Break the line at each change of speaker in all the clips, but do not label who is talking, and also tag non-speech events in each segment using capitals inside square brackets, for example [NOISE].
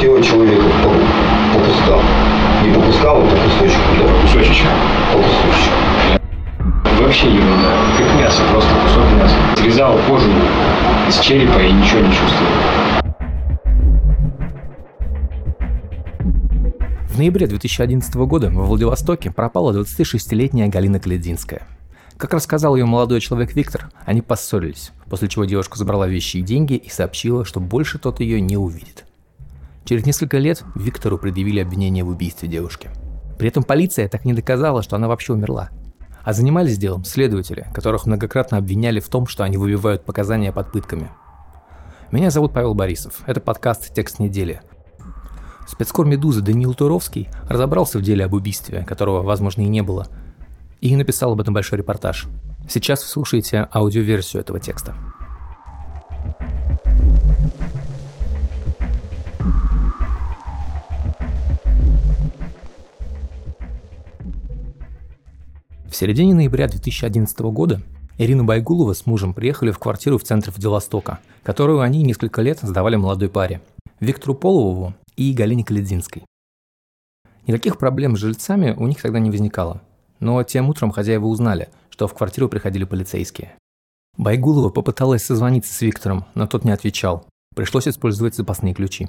тело человека по, по кускам. Не по кускам, а по кусочку, да.
Кусочек.
По кусочку.
Вообще ерунда. Как мясо, просто кусок мяса. Срезал кожу из черепа и ничего не чувствовал.
В ноябре 2011 года во Владивостоке пропала 26-летняя Галина Калединская. Как рассказал ее молодой человек Виктор, они поссорились, после чего девушка забрала вещи и деньги и сообщила, что больше тот ее не увидит. Через несколько лет Виктору предъявили обвинение в убийстве девушки. При этом полиция так не доказала, что она вообще умерла. А занимались делом следователи, которых многократно обвиняли в том, что они выбивают показания под пытками. Меня зовут Павел Борисов. Это подкаст «Текст недели». Спецкор «Медузы» Даниил Туровский разобрался в деле об убийстве, которого, возможно, и не было, и написал об этом большой репортаж. Сейчас вы слушаете аудиоверсию этого текста. В середине ноября 2011 года Ирина Байгулова с мужем приехали в квартиру в центре Владивостока, которую они несколько лет сдавали молодой паре – Виктору Полову и Галине Каледзинской. Никаких проблем с жильцами у них тогда не возникало, но тем утром хозяева узнали, что в квартиру приходили полицейские. Байгулова попыталась созвониться с Виктором, но тот не отвечал. Пришлось использовать запасные ключи.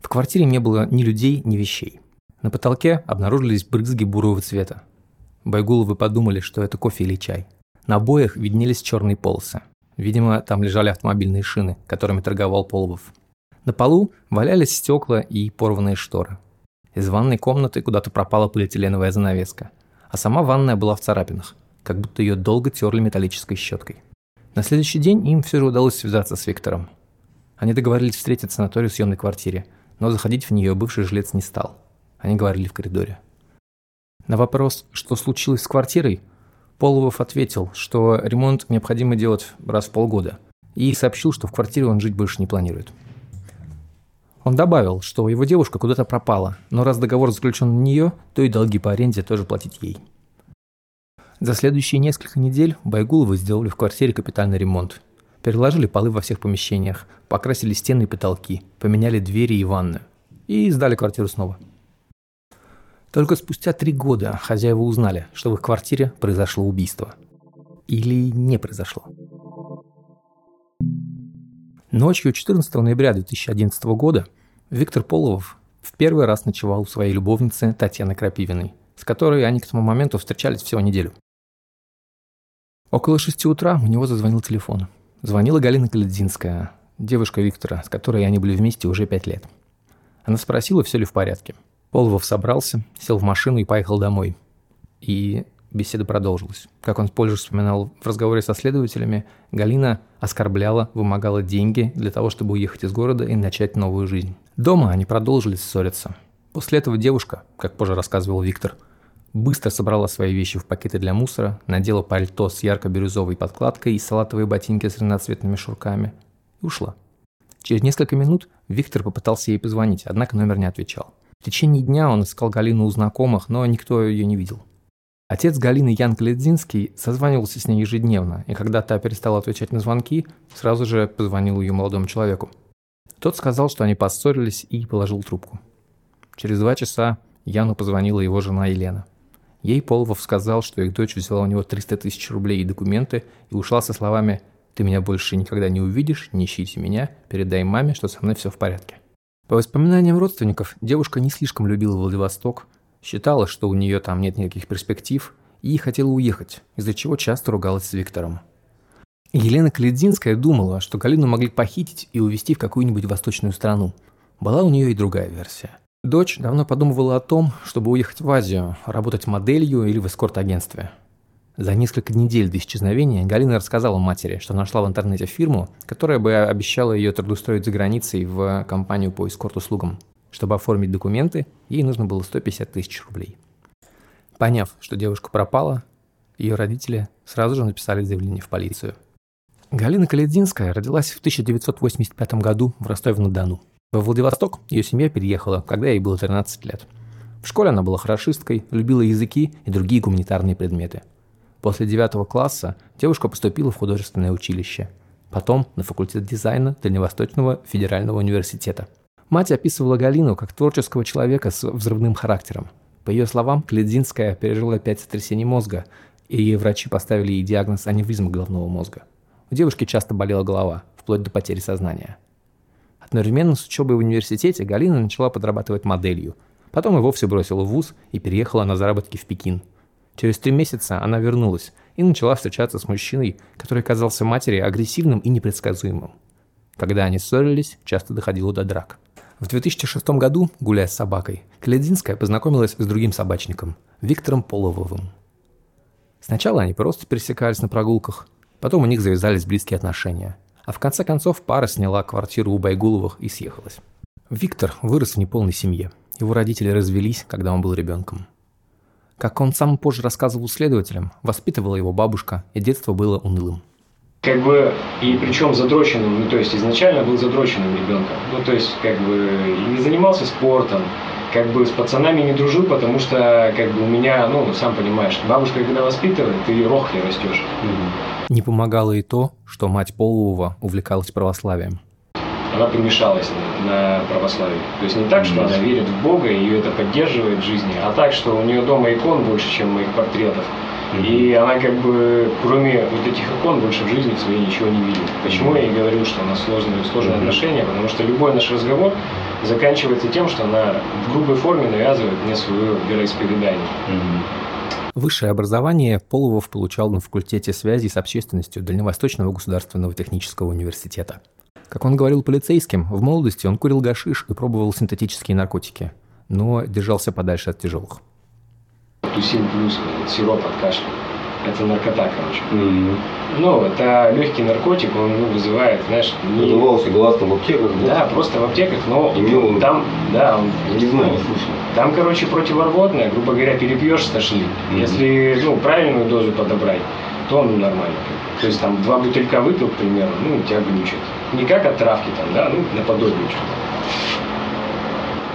В квартире не было ни людей, ни вещей. На потолке обнаружились брызги бурого цвета. Байгуловы подумали, что это кофе или чай. На обоях виднелись черные полосы. Видимо, там лежали автомобильные шины, которыми торговал Половов. На полу валялись стекла и порванные шторы. Из ванной комнаты куда-то пропала полиэтиленовая занавеска, а сама ванная была в царапинах, как будто ее долго терли металлической щеткой. На следующий день им все же удалось связаться с Виктором. Они договорились встретиться на той съемной квартире, но заходить в нее бывший жилец не стал. Они говорили в коридоре. На вопрос, что случилось с квартирой, Половов ответил, что ремонт необходимо делать раз в полгода, и сообщил, что в квартире он жить больше не планирует. Он добавил, что его девушка куда-то пропала, но раз договор заключен на нее, то и долги по аренде тоже платить ей. За следующие несколько недель Байгуловы сделали в квартире капитальный ремонт. Переложили полы во всех помещениях, покрасили стены и потолки, поменяли двери и ванную. И сдали квартиру снова. Только спустя три года хозяева узнали, что в их квартире произошло убийство. Или не произошло. Ночью 14 ноября 2011 года Виктор Половов в первый раз ночевал у своей любовницы Татьяны Крапивиной, с которой они к тому моменту встречались всего неделю. Около шести утра у него зазвонил телефон. Звонила Галина Каледзинская, девушка Виктора, с которой они были вместе уже пять лет. Она спросила, все ли в порядке. Половов собрался, сел в машину и поехал домой. И Беседа продолжилась. Как он позже вспоминал в разговоре со следователями, Галина оскорбляла, вымогала деньги для того, чтобы уехать из города и начать новую жизнь. Дома они продолжили ссориться. После этого девушка, как позже рассказывал Виктор, быстро собрала свои вещи в пакеты для мусора, надела пальто с ярко-бирюзовой подкладкой и салатовые ботинки с разноцветными шурками и ушла. Через несколько минут Виктор попытался ей позвонить, однако номер не отвечал. В течение дня он искал Галину у знакомых, но никто ее не видел. Отец Галины Ян Кледзинский созванивался с ней ежедневно, и когда та перестала отвечать на звонки, сразу же позвонил ее молодому человеку. Тот сказал, что они поссорились и положил трубку. Через два часа Яну позвонила его жена Елена. Ей Полвов сказал, что их дочь взяла у него 300 тысяч рублей и документы и ушла со словами «Ты меня больше никогда не увидишь, не ищите меня, передай маме, что со мной все в порядке». По воспоминаниям родственников, девушка не слишком любила Владивосток, Считала, что у нее там нет никаких перспектив, и хотела уехать, из-за чего часто ругалась с Виктором. Елена Каледзинская думала, что Галину могли похитить и увезти в какую-нибудь восточную страну. Была у нее и другая версия. Дочь давно подумывала о том, чтобы уехать в Азию, работать моделью или в эскорт-агентстве. За несколько недель до исчезновения Галина рассказала матери, что нашла в интернете фирму, которая бы обещала ее трудоустроить за границей в компанию по эскорт-услугам. Чтобы оформить документы, ей нужно было 150 тысяч рублей. Поняв, что девушка пропала, ее родители сразу же написали заявление в полицию. Галина Калединская родилась в 1985 году в Ростове-на-Дону. Во Владивосток ее семья переехала, когда ей было 13 лет. В школе она была хорошисткой, любила языки и другие гуманитарные предметы. После 9 класса девушка поступила в художественное училище, потом на факультет дизайна Дальневосточного федерального университета – Мать описывала Галину как творческого человека с взрывным характером. По ее словам, Клединская пережила пять сотрясений мозга, и врачи поставили ей диагноз аневризма головного мозга. У девушки часто болела голова, вплоть до потери сознания. Одновременно с учебой в университете Галина начала подрабатывать моделью. Потом и вовсе бросила вуз и переехала на заработки в Пекин. Через три месяца она вернулась и начала встречаться с мужчиной, который казался матери агрессивным и непредсказуемым. Когда они ссорились, часто доходило до драк. В 2006 году, гуляя с собакой, Калединская познакомилась с другим собачником, Виктором Полововым. Сначала они просто пересекались на прогулках, потом у них завязались близкие отношения. А в конце концов пара сняла квартиру у Байгуловых и съехалась. Виктор вырос в неполной семье. Его родители развелись, когда он был ребенком. Как он сам позже рассказывал следователям, воспитывала его бабушка, и детство было унылым.
Как бы, и причем задроченным, ну то есть изначально был задроченным ребенком. Ну то есть как бы и не занимался спортом, как бы с пацанами не дружил, потому что как бы у меня, ну сам понимаешь, бабушка когда воспитывает, ты рохли растешь.
Не помогало и то, что мать Полового увлекалась православием
она помешалась на, на православие. То есть не так, что она верит в Бога и ее это поддерживает в жизни, а так, что у нее дома икон больше, чем моих портретов. И она как бы, кроме вот этих икон, больше в жизни своей ничего не видит. Почему я и говорю, что у нас сложные, сложные отношения? Потому что любой наш разговор заканчивается тем, что она в грубой форме навязывает мне свое вероисповедание.
Высшее образование Половов получал на факультете связи с общественностью Дальневосточного государственного технического университета. Как он говорил полицейским, в молодости он курил гашиш и пробовал синтетические наркотики, но держался подальше от тяжелых.
Тусин плюс, сироп от кашля. Это наркота, короче. Mm-hmm. Ну, это легкий наркотик, он ну, вызывает, знаешь,
не... Продавался гласно в аптеках,
да? Да, просто в аптеках, но Имел он... там, да, он...
Я не знаю, не слышал.
Там, короче, противорвотное, грубо говоря, перепьешь стошли. Mm-hmm. Если, ну, правильную дозу подобрать, то он нормально. То есть там два бутылька выпил, к примеру, ну, тебя глючит. Не как от травки там, да, ну, наподобие что-то.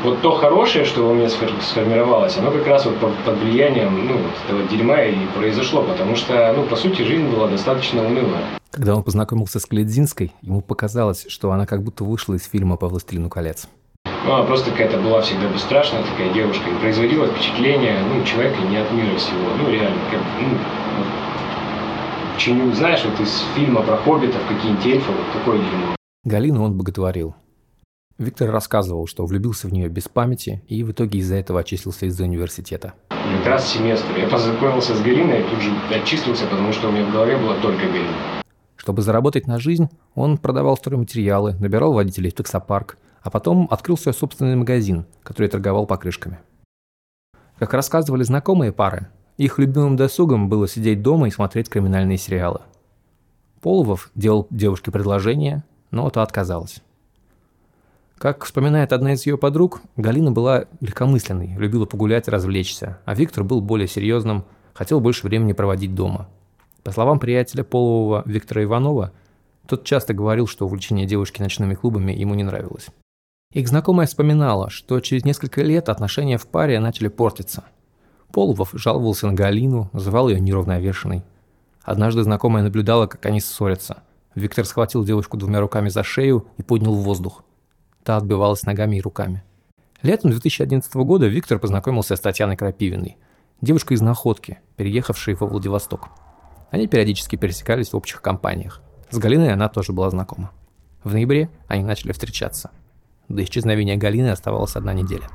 Вот то хорошее, что у меня сформировалось, оно как раз вот под влиянием ну, вот этого дерьма и произошло, потому что, ну, по сути, жизнь была достаточно унылая.
Когда он познакомился с Кледзинской, ему показалось, что она как будто вышла из фильма «По властелину колец».
Ну, она просто какая-то была всегда бесстрашная такая девушка и производила впечатление, ну, человека не от мира всего, ну, реально, как, ну, вот, чиню, знаешь, вот из фильма про хоббитов, какие-нибудь эльфы, вот такое дерьмо.
Галину он боготворил. Виктор рассказывал, что влюбился в нее без памяти и в итоге из-за этого отчислился из университета.
Как раз семестр. Я познакомился с Галиной и тут же отчислился, потому что у меня в голове была только Галина.
Чтобы заработать на жизнь, он продавал стройматериалы, набирал водителей в таксопарк, а потом открыл свой собственный магазин, который торговал покрышками. Как рассказывали знакомые пары, их любимым досугом было сидеть дома и смотреть криминальные сериалы. Половов делал девушке предложение, но та отказалась. Как вспоминает одна из ее подруг, Галина была легкомысленной, любила погулять и развлечься, а Виктор был более серьезным, хотел больше времени проводить дома. По словам приятеля Полового Виктора Иванова, тот часто говорил, что увлечение девушки ночными клубами ему не нравилось. Их знакомая вспоминала, что через несколько лет отношения в паре начали портиться – Половов жаловался на Галину, называл ее неравновешенной. Однажды знакомая наблюдала, как они ссорятся. Виктор схватил девушку двумя руками за шею и поднял в воздух. Та отбивалась ногами и руками. Летом 2011 года Виктор познакомился с Татьяной Крапивиной, девушкой из Находки, переехавшей во Владивосток. Они периодически пересекались в общих компаниях. С Галиной она тоже была знакома. В ноябре они начали встречаться. До исчезновения Галины оставалась одна неделя.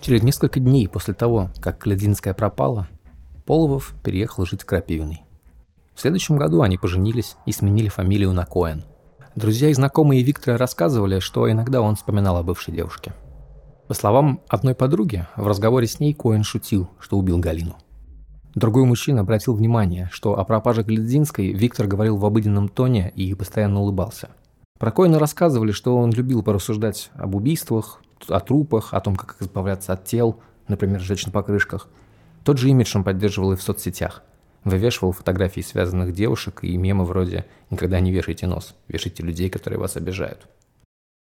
Через несколько дней после того, как Клединская пропала, Половов переехал жить в Крапивиной. В следующем году они поженились и сменили фамилию на Коэн. Друзья и знакомые Виктора рассказывали, что иногда он вспоминал о бывшей девушке. По словам одной подруги, в разговоре с ней Коэн шутил, что убил Галину. Другой мужчина обратил внимание, что о пропаже Гледзинской Виктор говорил в обыденном тоне и постоянно улыбался. Про Коэна рассказывали, что он любил порассуждать об убийствах, о трупах, о том, как избавляться от тел, например, сжечь на покрышках. Тот же имидж он поддерживал и в соцсетях. Вывешивал фотографии связанных девушек и мемы вроде «Никогда не вешайте нос, вешайте людей, которые вас обижают».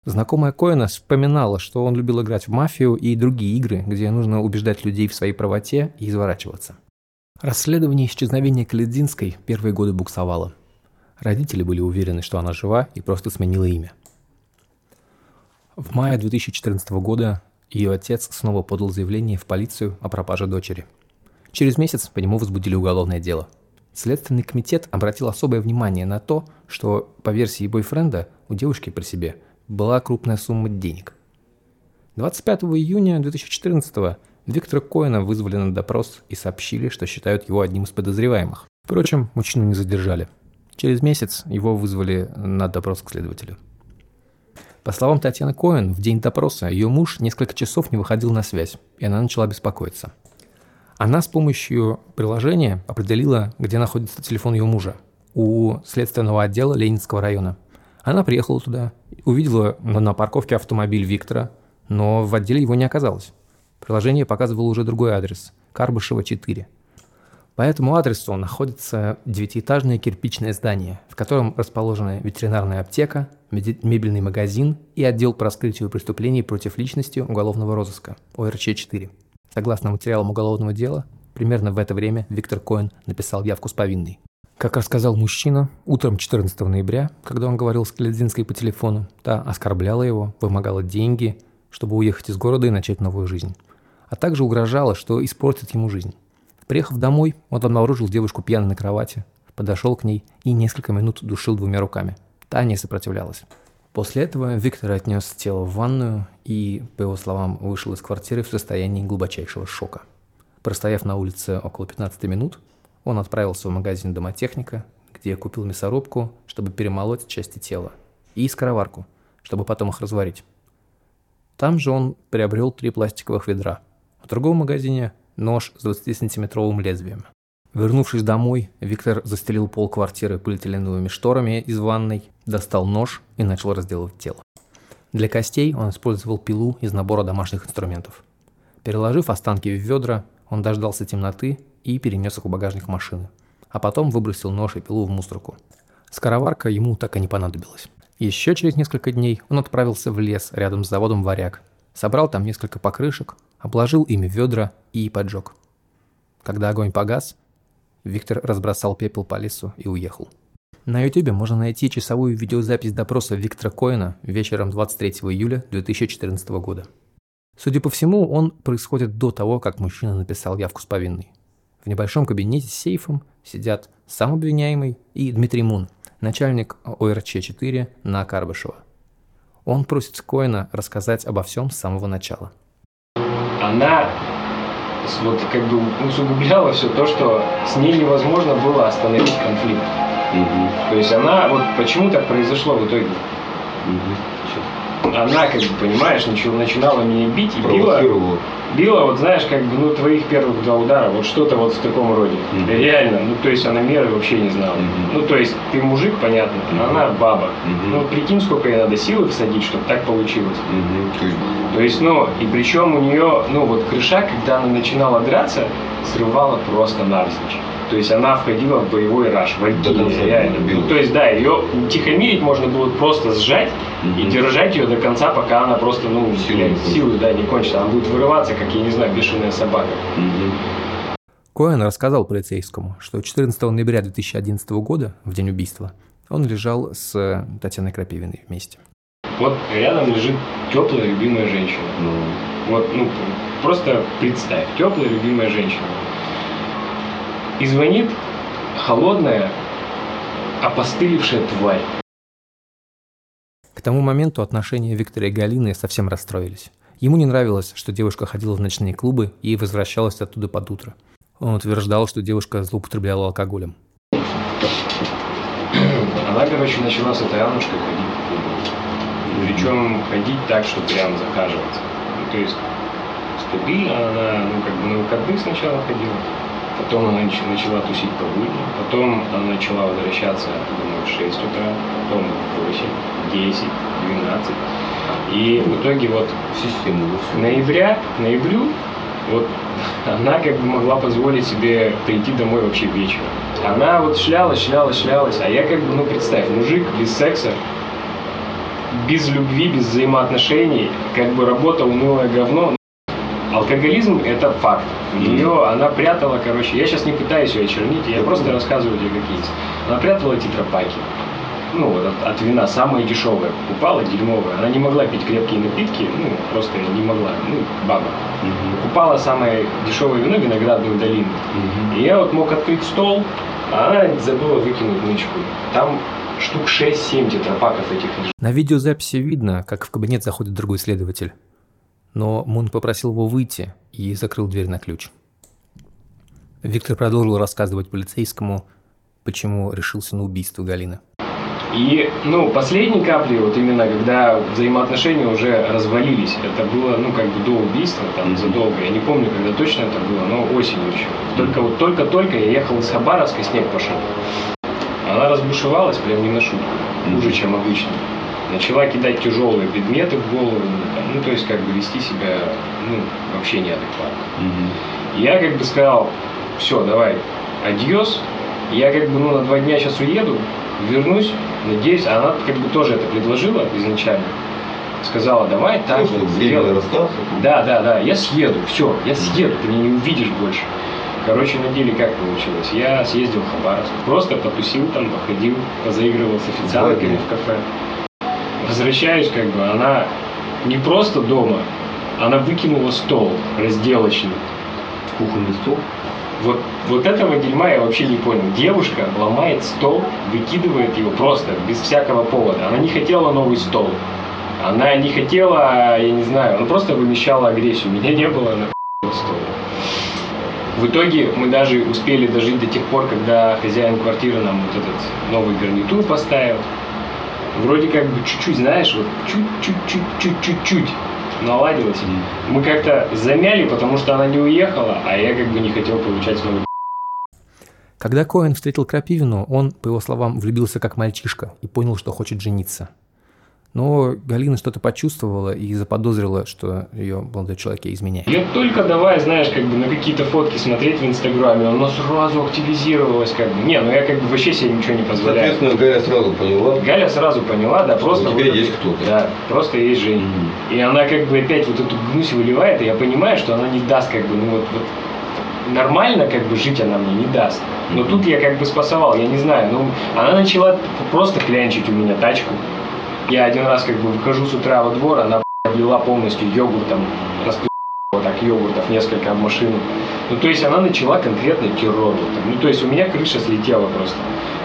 Знакомая Коэна вспоминала, что он любил играть в мафию и другие игры, где нужно убеждать людей в своей правоте и изворачиваться. Расследование исчезновения Каледзинской первые годы буксовало. Родители были уверены, что она жива и просто сменила имя. В мае 2014 года ее отец снова подал заявление в полицию о пропаже дочери. Через месяц по нему возбудили уголовное дело. Следственный комитет обратил особое внимание на то, что, по версии бойфренда, у девушки при себе была крупная сумма денег. 25 июня 2014 Виктора Коэна вызвали на допрос и сообщили, что считают его одним из подозреваемых. Впрочем, мужчину не задержали. Через месяц его вызвали на допрос к следователю. По словам Татьяны Коэн, в день допроса ее муж несколько часов не выходил на связь, и она начала беспокоиться. Она с помощью приложения определила, где находится телефон ее мужа, у следственного отдела Ленинского района. Она приехала туда, увидела на парковке автомобиль Виктора, но в отделе его не оказалось. Приложение показывало уже другой адрес – Карбышева, 4. По этому адресу находится девятиэтажное кирпичное здание, в котором расположена ветеринарная аптека, мебельный магазин и отдел по раскрытию преступлений против личности уголовного розыска – ОРЧ-4. Согласно материалам уголовного дела, примерно в это время Виктор Коэн написал явку с повинной. Как рассказал мужчина, утром 14 ноября, когда он говорил с Кледзинской по телефону, та оскорбляла его, вымогала деньги, чтобы уехать из города и начать новую жизнь а также угрожала, что испортит ему жизнь. Приехав домой, он обнаружил девушку пьяной на кровати, подошел к ней и несколько минут душил двумя руками. Та не сопротивлялась. После этого Виктор отнес тело в ванную и, по его словам, вышел из квартиры в состоянии глубочайшего шока. Простояв на улице около 15 минут, он отправился в магазин домотехника, где купил мясорубку, чтобы перемолоть части тела, и скороварку, чтобы потом их разварить. Там же он приобрел три пластиковых ведра – в другом магазине нож с 20-сантиметровым лезвием. Вернувшись домой, Виктор застелил пол квартиры полиэтиленовыми шторами из ванной, достал нож и начал разделывать тело. Для костей он использовал пилу из набора домашних инструментов. Переложив останки в ведра, он дождался темноты и перенес их в багажник машины, а потом выбросил нож и пилу в мусорку. Скороварка ему так и не понадобилась. Еще через несколько дней он отправился в лес рядом с заводом «Варяг», собрал там несколько покрышек, обложил ими ведра и поджег. Когда огонь погас, Виктор разбросал пепел по лесу и уехал. На ютубе можно найти часовую видеозапись допроса Виктора Коэна вечером 23 июля 2014 года. Судя по всему, он происходит до того, как мужчина написал явку с повинной. В небольшом кабинете с сейфом сидят сам обвиняемый и Дмитрий Мун, начальник ОРЧ-4 на Карбышева. Он просит Коэна рассказать обо всем с самого начала –
она вот как бы усугубляла все то, что с ней невозможно было остановить конфликт. Угу. То есть она, вот почему так произошло в итоге? Угу. Она, как бы, понимаешь, начинала меня бить и била, била, вот знаешь, как бы, ну, твоих первых два удара, вот что-то вот в таком роде. Mm-hmm. Реально, ну, то есть она меры вообще не знала. Mm-hmm. Ну, то есть ты мужик, понятно, mm-hmm. она баба. Mm-hmm. Ну, прикинь, сколько ей надо силы всадить, чтобы так получилось. Mm-hmm. То есть, ну, и причем у нее, ну, вот крыша, когда она начинала драться, срывала просто навзничь. То есть она входила в боевой раш, в реально. Ну, то есть, да, ее тихомирить можно было просто сжать mm-hmm. и держать ее до конца, пока она просто, ну, силы, силы да, не кончится. Она будет вырываться, как, я не знаю, бешеная собака. Mm-hmm.
Коэн рассказал полицейскому, что 14 ноября 2011 года, в день убийства, он лежал с Татьяной Крапивиной вместе.
Вот рядом лежит теплая любимая женщина. Ну. Вот, ну, просто представь, теплая любимая женщина. И звонит холодная, опостылевшая тварь.
К тому моменту отношения Виктора и Галины совсем расстроились. Ему не нравилось, что девушка ходила в ночные клубы и возвращалась оттуда под утро. Он утверждал, что девушка злоупотребляла алкоголем. [CLEARS THROAT]
Она, короче, начала с этой Аннушкой ходить в клубы. Причем ходить так, что прям захаживаться. Ну, то есть стабильно она, ну, как бы на выходных сначала ходила, Потом она начала тусить по будням, потом она начала возвращаться домой в 6 утра, потом в 8, 10, 12. И в итоге вот систему ноября, ноябрю вот [LAUGHS] она как бы могла позволить себе прийти домой вообще вечером. Она вот шлялась, шлялась, шлялась, а я как бы, ну представь, мужик без секса, без любви, без взаимоотношений, как бы работа унылое говно, Алкоголизм – это факт. Ее, она прятала, короче, я сейчас не пытаюсь ее очернить, я просто рассказываю тебе, как есть. Она прятала тетрапаки. Ну, вот от, от вина самое дешевое покупала, дерьмовое. Она не могла пить крепкие напитки, ну, просто не могла, ну, баба. Покупала самое дешевое вино виноградную долину. И я вот мог открыть стол, а она забыла выкинуть нычку. Там штук 6-7 тетрапаков этих.
На видеозаписи видно, как в кабинет заходит другой следователь. Но Мун попросил его выйти и закрыл дверь на ключ. Виктор продолжил рассказывать полицейскому, почему решился на убийство Галины.
И, ну, последней каплей, вот именно когда взаимоотношения уже развалились, это было, ну, как бы до убийства, там, задолго, я не помню, когда точно это было, но осенью еще. Только вот только-только я ехал из Хабаровска, снег пошел. Она разбушевалась прям не на шутку, хуже, чем обычно. Начала кидать тяжелые предметы в голову, ну, то есть, как бы вести себя, ну, вообще неадекватно. Я как бы сказал, все, давай, адьос. Я как бы, ну, на два дня сейчас уеду, вернусь, надеюсь, а она как бы тоже это предложила изначально. Сказала, давай так
Ну,
вот. Да, да, да, я съеду, все, я съеду, ты меня не увидишь больше. Короче, на деле как получилось? Я съездил в Хабаровск, просто потусил там, походил, позаигрывал с официантками в кафе. Возвращаюсь, как бы, она не просто дома, она выкинула стол разделочный.
Кухонный стол.
Вот, вот этого дерьма я вообще не понял. Девушка ломает стол, выкидывает его просто, без всякого повода. Она не хотела новый стол. Она не хотела, я не знаю, она просто вымещала агрессию. Меня не было на стол. В итоге мы даже успели дожить до тех пор, когда хозяин квартиры нам вот этот новый гарнитур поставил. Вроде как бы чуть-чуть, знаешь, вот чуть-чуть-чуть-чуть-чуть наладилось. Мы как-то замяли, потому что она не уехала, а я как бы не хотел получать новый
Когда Коэн встретил Крапивину, он, по его словам, влюбился как мальчишка и понял, что хочет жениться. Но Галина что-то почувствовала и заподозрила, что ее молодой человек ей изменяет.
Я только давай, знаешь, как бы на какие-то фотки смотреть в Инстаграме, оно сразу активизировалось, как бы. Не, ну я как бы вообще себе ничего не позволяю.
Соответственно, Галя сразу поняла.
Галя сразу поняла, да, просто...
У тебя
вот
есть кто-то.
Да, просто есть Женя.
Мгм.
И она как бы опять вот эту гнусь выливает, и я понимаю, что она не даст как бы, ну вот, вот нормально как бы жить она мне не даст. Но тут я как бы спасовал, я не знаю, ну она начала просто клянчить у меня тачку. Я один раз как бы выхожу с утра во двор, она облила полностью йогуртом, распи***, вот так йогуртов несколько об машину. Ну то есть она начала конкретно террор. Ну то есть у меня крыша слетела просто.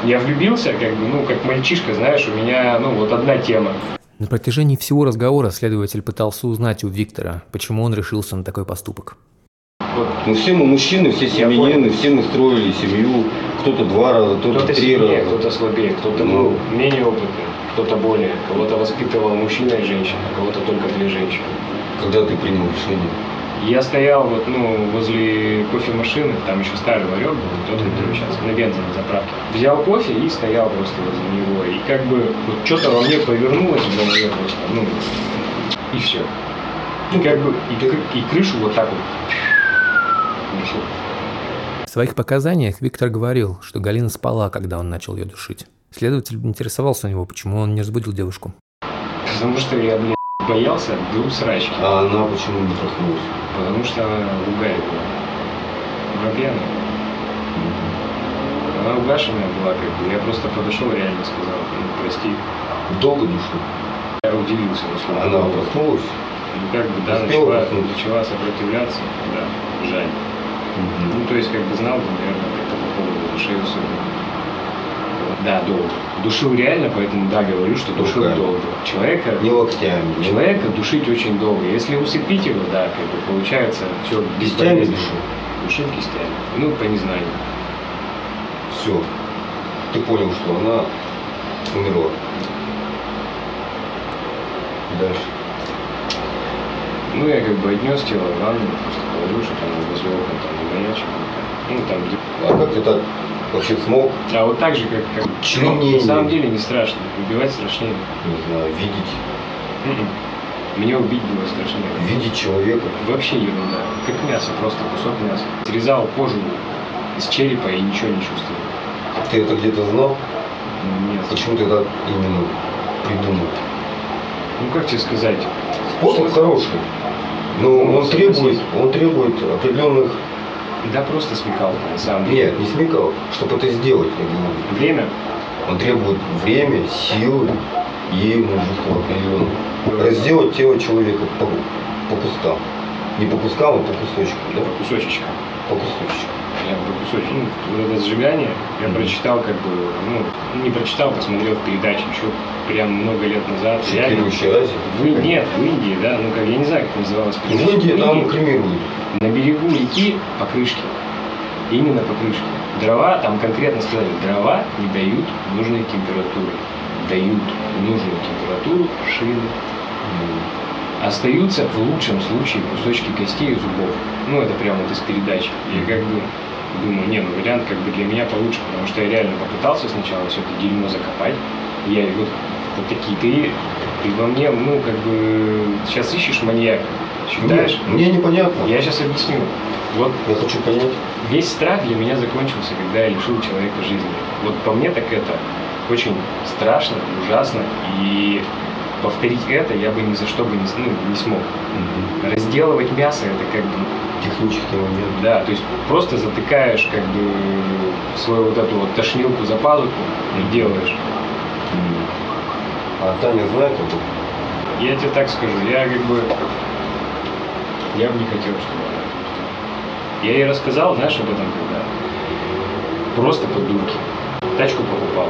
Я влюбился, как бы, ну как мальчишка, знаешь, у меня, ну вот одна тема.
На протяжении всего разговора следователь пытался узнать у Виктора, почему он решился на такой поступок.
Вот
Ну все мы мужчины, все семьянины, все мы строили семью. Кто-то два раза, кто-то
Кто-то
три
сильнее,
раза.
кто-то слабее, кто-то
Ну.
ну, менее опытный, кто-то более. Кого-то воспитывал мужчина и женщина, а кого-то только две женщины.
Когда ты принял решение?
Я стоял вот, ну, возле кофемашины, там еще старый ларек был, тот, который сейчас на бензин заправке. Взял кофе и стоял просто возле него. И как бы вот что-то во мне повернулось в голове просто, ну, и все. И как бы, и, и крышу вот так вот. [LAUGHS]
В своих показаниях Виктор говорил, что Галина спала, когда он начал ее душить. Следователь интересовался у него, почему он не разбудил девушку.
Потому что я, блин, боялся до срачки.
А она почему не проснулась?
Потому что она угарь была. Она пьяная. Она угашенная была, как бы. Я просто подошел, реально сказал, ну, прости.
Долго душил?
Я удивился, насколько
Она
долго.
проснулась?
Ну, как бы, да,
Успела
начала, начала сопротивляться, да, жаль. Ну, то есть, как бы знал, бы, наверное, как-то по поводу души особенно. Да, долго. Душил реально, поэтому, да, говорю, что душил
Руками.
долго. Человека,
Не локтями. не-
человека душить очень долго. Если усыпить его, да, как бы получается все
Кистями душил?
Душил кистями. Ну, по незнанию.
Все. Ты понял, что она умерла. Дальше.
Ну, я как бы отнес тело в ванну, просто положил, что там возле окон там не маячил. Ну, там где...
А как ты так вообще смог,
А вот так же, как, как ну,
Членение.
на самом деле не страшно. Убивать страшнее.
не знаю, видеть,
Мгм. Мне убить было страшнее.
видеть человека?
Вообще ерунда. Как мясо, просто кусок мяса. Срезал кожу из черепа и ничего не чувствовал.
Ты это где-то знал?
Нет.
Почему ты так именно придумал?
Ну как тебе сказать?
Способ хороший. Но он требует, он требует определенных...
Да просто смекалка, на самом деле.
Нет, не смекал, чтобы это сделать. я говорю.
Время?
Он требует время, силы и мужества определенного. Разделать тело человека по, по кускам. Не по кускам, а по кусочкам, да?
По кусочечкам.
По кусочкам.
Я по кусочку. Ну, вот это сжигание я прочитал, как бы, ну, не прочитал, посмотрел в передаче еще прям много лет назад.
Шокирующий разве?
В, нет, в Индии, да, ну как, я не знаю, как называлась
В
передача.
Индии
В
там
Индии
кремируют.
на берегу реки покрышки. Именно покрышки. Дрова, там конкретно сказали, дрова не дают нужной температуры. Дают нужную температуру шины. Остаются в лучшем случае кусочки костей и зубов. Ну, это прямо вот из передачи. Я как бы думаю, не, ну вариант как бы для меня получше, потому что я реально попытался сначала все это дерьмо закопать. Я вот, вот такие, ты, ты во мне, ну, как бы, сейчас ищешь маньяка, считаешь?
Нет, мне непонятно.
Я сейчас объясню. Вот
Я хочу понять.
весь страх для меня закончился, когда я лишил человека жизни. Вот по мне так это очень страшно, ужасно, и повторить это я бы ни за что бы не, ну, не смог. Разделывать мясо это как бы,
Технический момент.
да, то есть просто затыкаешь как бы свою вот эту вот тошнилку за пазуху и делаешь.
А Таня знает об этом?
Я тебе так скажу, я как бы, я бы не хотел, чтобы она. Я ей рассказал, знаешь, об этом когда? Просто по дурке. Тачку покупал.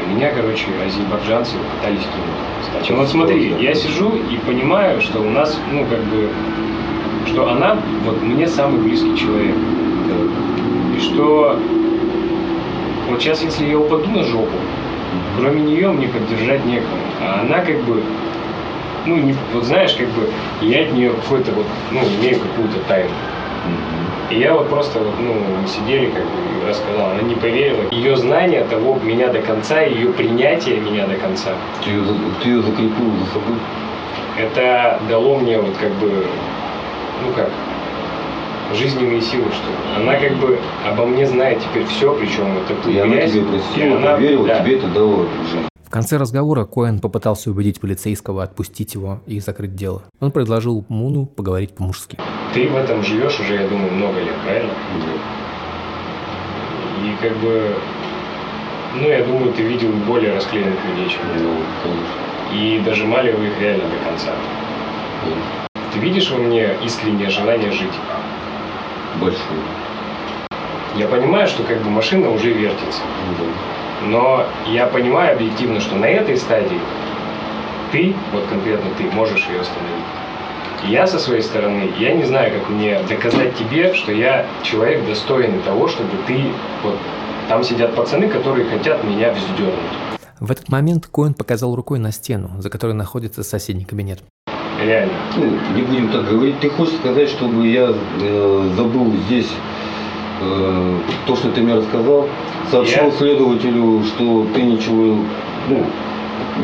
А меня, короче, азербайджанцы пытались кинуть. Кстати, вот смотри, я сижу и понимаю, что у нас, ну, как бы, что она, вот, мне самый близкий человек. И что вот сейчас, если я упаду на жопу, кроме нее мне поддержать некому. А она как бы, ну, не, вот знаешь, как бы, я от нее какой-то вот, ну, имею какую-то тайну. И я вот просто вот, ну, сидели, как бы, рассказал, она не поверила. Ее знание того меня до конца, ее принятие меня до конца,
Ты ее, ты ее закрепил за собой?
это дало мне вот как бы, ну как, жизненные силы, что ли. Она как бы обо мне знает теперь все, причем вот эту
И она тебе простила,
она-
поверила,
да.
тебе это дало жизнь.
В конце разговора Коэн попытался убедить полицейского отпустить его и закрыть дело. Он предложил Муну поговорить по-мужски.
Ты в этом живешь уже, я думаю, много лет, правильно? И как бы, ну, я думаю, ты видел более расклеенных людей, чем я.
Ну, конечно.
И дожимали вы их реально до конца. Ты видишь во мне искреннее желание жить?
Большой.
Я понимаю, что как бы машина уже вертится.
Да.
Но я понимаю объективно, что на этой стадии ты, вот конкретно ты, можешь ее остановить. Я со своей стороны, я не знаю, как мне доказать тебе, что я человек достойный того, чтобы ты, вот, там сидят пацаны, которые хотят меня вздернуть.
В этот момент Коэн показал рукой на стену, за которой находится соседний кабинет.
Реально.
Ну, не будем так говорить. Ты хочешь сказать, чтобы я э, забыл здесь э, то, что ты мне рассказал? Сообщил
Я-
следователю, что ты ничего ну,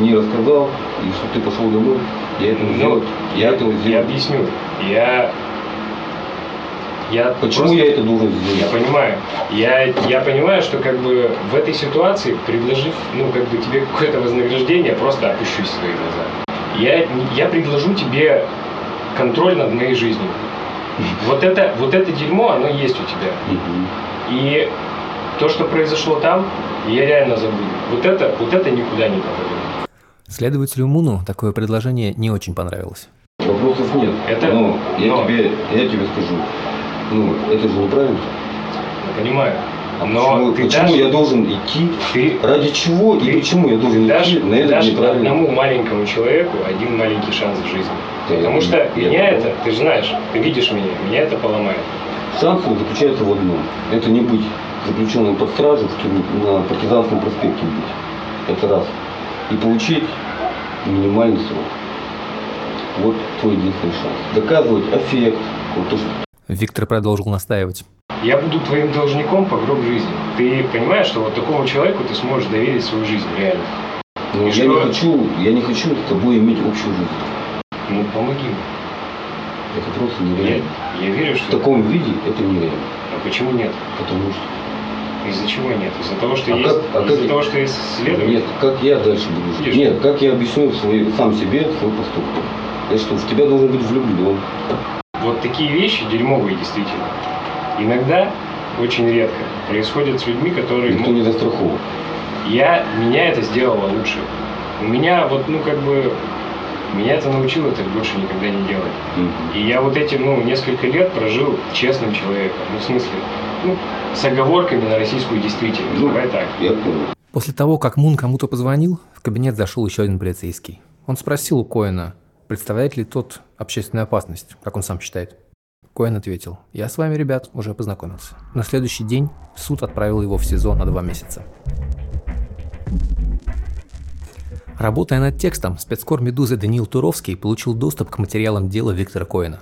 не рассказал, и что ты пошел домой. Я этого
Ну,
сделать. Я этого
Я
сделать.
объясню. Я... Я
Почему
просто-
я это должен
Я
сделать?
понимаю. Я, я понимаю, что как бы в этой ситуации, предложив, ну, как бы тебе какое-то вознаграждение, просто опущусь в твои глаза. Я, я предложу тебе контроль над моей жизнью. [LAUGHS] Вот это, вот это дерьмо, оно есть у тебя. И то, что произошло там, я реально забуду. Вот это, вот это никуда не попадет.
Следователю Муну такое предложение не очень понравилось.
Вопросов нет.
Это-
но я
но-
тебе, я тебе скажу. Ну, это же неправильно.
Я понимаю.
А
Но
почему,
ты
почему
дашь-
я должен идти?
Ты
Ради чего
Ты
и почему я должен
дашь,
идти на этот
дашь
неправильный?
одному маленькому человеку один маленький шанс в жизни.
Да,
Потому
я-
что
я
меня
понял.
это, ты же знаешь, ты видишь меня, меня это поломает.
Шанс заключается в одном. Это не быть заключенным под стражу на партизанском проспекте быть. Это раз. И получить минимальный срок. Вот твой единственный шанс. Доказывать эффект. Вот то, что
Виктор продолжил настаивать.
Я буду твоим должником по гроб жизни. Ты понимаешь, что вот такому человеку ты сможешь доверить свою жизнь, реально.
Но
И
я
что?
не хочу, я не хочу с тобой иметь общую жизнь.
Ну, помоги мне.
Это просто
Я,
нереально.
я верю,
В
что...
таком виде это нереально.
А почему нет?
Потому что
Из-за чего нет? Из-за того, что
А
есть...
как- а
Из-за
как-
того, что есть следователь?
Нет, как я дальше буду жить?
Видишь?
Нет, как я объясню свой, сам себе свой поступок. Я что, в тебя должен быть влюблен.
вот такие вещи дерьмовые действительно. Иногда, очень редко, происходят с людьми, которые...
Никто не застрахован.
Я, меня это сделало лучше. У меня вот, ну, как бы, меня это научило так больше никогда не делать.
Мгм.
И я вот эти, ну, несколько лет прожил честным человеком. Ну, в смысле, ну, с оговорками на российскую действительность.
Ну,
Давай так.
Я понял.
После того, как Мун кому-то позвонил, в кабинет зашел еще один полицейский. Он спросил у Коэна, представляет ли тот общественную опасность, как он сам считает. Коэн ответил, я с вами, ребят, уже познакомился. На следующий день суд отправил его в СИЗО на два месяца. Работая над текстом, спецкор «Медузы» Даниил Туровский получил доступ к материалам дела Виктора Коэна.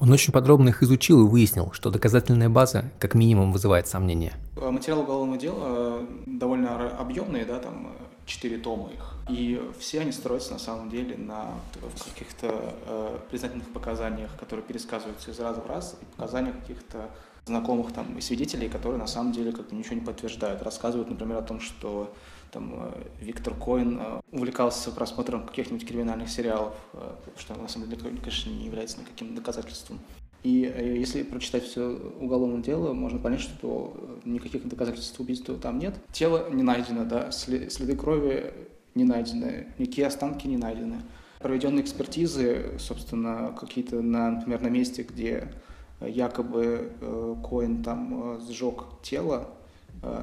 Он очень подробно их изучил и выяснил, что доказательная база как минимум вызывает сомнения.
Э, Материал уголовного дела э, довольно объемные, да, там э, четыре тома их. И все они строятся на самом деле на каких-то э, признательных показаниях, которые пересказываются из раза в раз, и показаниях каких-то знакомых там и свидетелей, которые на самом деле как-то ничего не подтверждают. Рассказывают, например, о том, что там э, Виктор Коин э, увлекался просмотром каких-нибудь криминальных сериалов, э, что на самом деле, конечно, не является никаким доказательством. И если прочитать все уголовное дело, можно понять, что никаких доказательств убийства там нет. Тело не найдено, да, следы крови не найдены, никакие останки не найдены. Проведенные экспертизы, собственно, какие-то, на, например, на месте, где якобы Коин там сжег тело,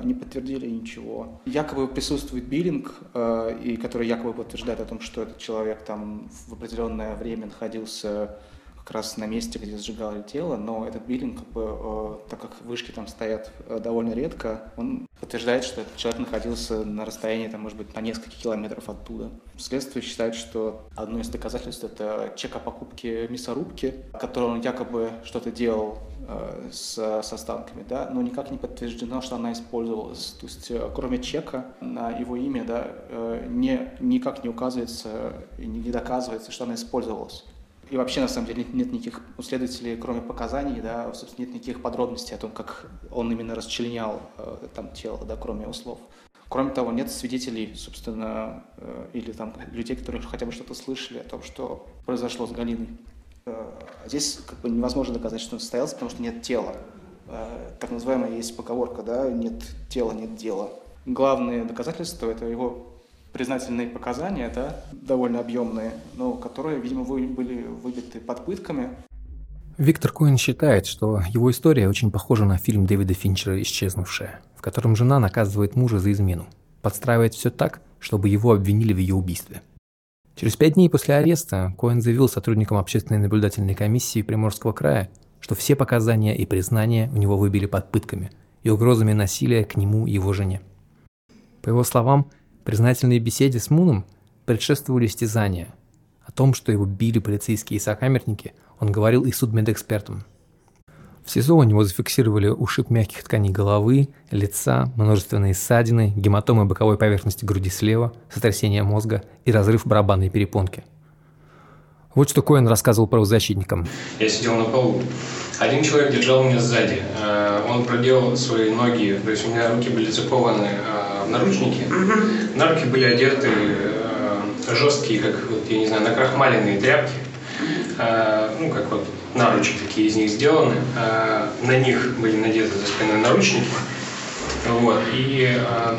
не подтвердили ничего. Якобы присутствует биллинг, э, и который якобы подтверждает о том, что этот человек там в определенное время находился как раз на месте, где сжигали тело, но этот биллинг, как бы, э, так как вышки там стоят э, довольно редко, он подтверждает, что этот человек находился на расстоянии, там, может быть, на несколько километров оттуда. Следствие считает, что одно из доказательств – это чек о покупке мясорубки, который он якобы что-то делал э, с, с останками, да, но никак не подтверждено, что она использовалась. То есть, кроме чека на его имя, да, не, никак не указывается и не доказывается, что она использовалась. И вообще, на самом деле, нет, нет никаких у следователей, кроме показаний, да, собственно, нет никаких подробностей о том, как он именно расчленял э, там тело, да, кроме его слов. Кроме того, нет свидетелей, собственно, э, или там людей, которые хотя бы что-то слышали о том, что произошло с Галиной. Э, Здесь как бы невозможно доказать, что он состоялся, потому что нет тела. Э, Так называемая есть поговорка, да, нет тела, нет дела. Главное доказательство – это его признательные показания, да, довольно объемные, но которые, видимо, вы- были выбиты под пытками.
Виктор Коин считает, что его история очень похожа на фильм Дэвида Финчера «Исчезнувшая», в котором жена наказывает мужа за измену, подстраивает все так, чтобы его обвинили в ее убийстве. Через пять дней после ареста Коэн заявил сотрудникам общественной наблюдательной комиссии Приморского края, что все показания и признания у него выбили под пытками и угрозами насилия к нему и его жене. По его словам, признательные беседе с Муном предшествовали стязания. О том, что его били полицейские сокамерники, он говорил и судмедэкспертам. В СИЗО у него зафиксировали ушиб мягких тканей головы, лица, множественные ссадины, гематомы боковой поверхности груди слева, сотрясение мозга и разрыв барабанной перепонки. Вот что Коэн рассказывал правозащитникам.
Я сидел на полу. Один человек держал меня сзади. Э, Он проделал свои ноги, то есть у меня руки были закованы э, наручники. На руки были одеты э, жесткие, как, вот, я не знаю, накрахмаленные тряпки. Э, Ну, как вот наручи такие из них сделаны. Э, На них были надеты за спиной наручники. Вот. И э,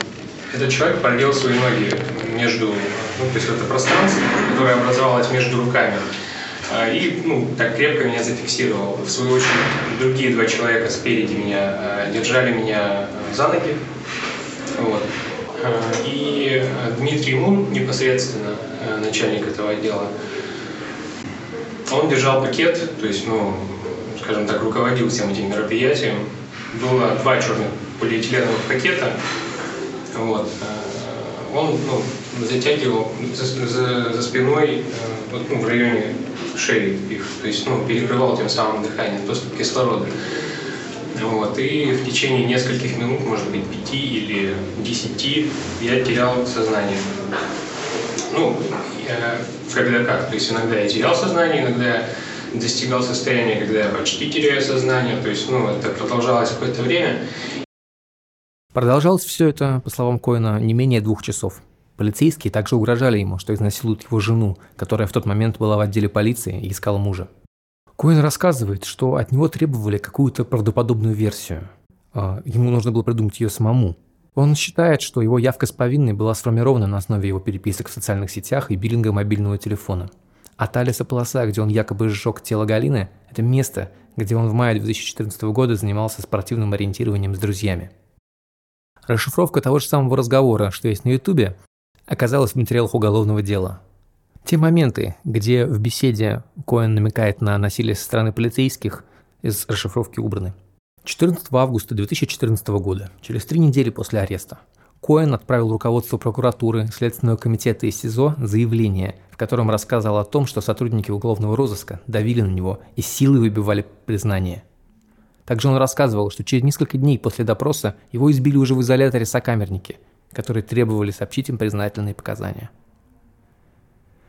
этот человек проделал свои ноги между, ну, то есть это пространство, которое образовалось между руками. А, И ну, так крепко меня зафиксировал. В свою очередь, другие два человека спереди меня а, держали меня за ноги. Вот. А, И а, Дмитрий Мун, непосредственно а, начальник этого отдела, он держал пакет, то есть, ну, скажем так, руководил всем этим мероприятием. Было два черных полиэтиленовых пакета. Вот. Э, Он ну, затягивал за, за- за спиной, э, вот, ну, в районе шеи их, то есть ну, перекрывал тем самым дыхание, доступ кислорода. Вот. И в течение нескольких минут, может быть, пяти или десяти, я терял сознание. Ну, я- когда как, то есть иногда я терял сознание, иногда я достигал состояния, когда я почти теряю сознание, то есть, ну, это продолжалось какое-то время,
Продолжалось все это, по словам Коэна, не менее двух часов. Полицейские также угрожали ему, что изнасилуют его жену, которая в тот момент была в отделе полиции и искала мужа. Коэн рассказывает, что от него требовали какую-то правдоподобную версию. А, ему нужно было придумать ее самому. Он считает, что его явка с повинной была сформирована на основе его переписок в социальных сетях и биллинга мобильного телефона. А та лесополоса, где он якобы сжег тело Галины, это место, где он в мае 2014 года занимался спортивным ориентированием с друзьями. Расшифровка того же самого разговора, что есть на Ютубе, оказалась в материалах уголовного дела. Те моменты, где в беседе Коэн намекает на насилие со стороны полицейских, из расшифровки убраны. 14 августа 2014 года, через три недели после ареста, Коэн отправил руководству прокуратуры, Следственного комитета и СИЗО заявление, в котором рассказал о том, что сотрудники уголовного розыска давили на него и силой выбивали признание. Также он рассказывал, что через несколько дней после допроса его избили уже в изоляторе сокамерники, которые требовали сообщить им признательные показания.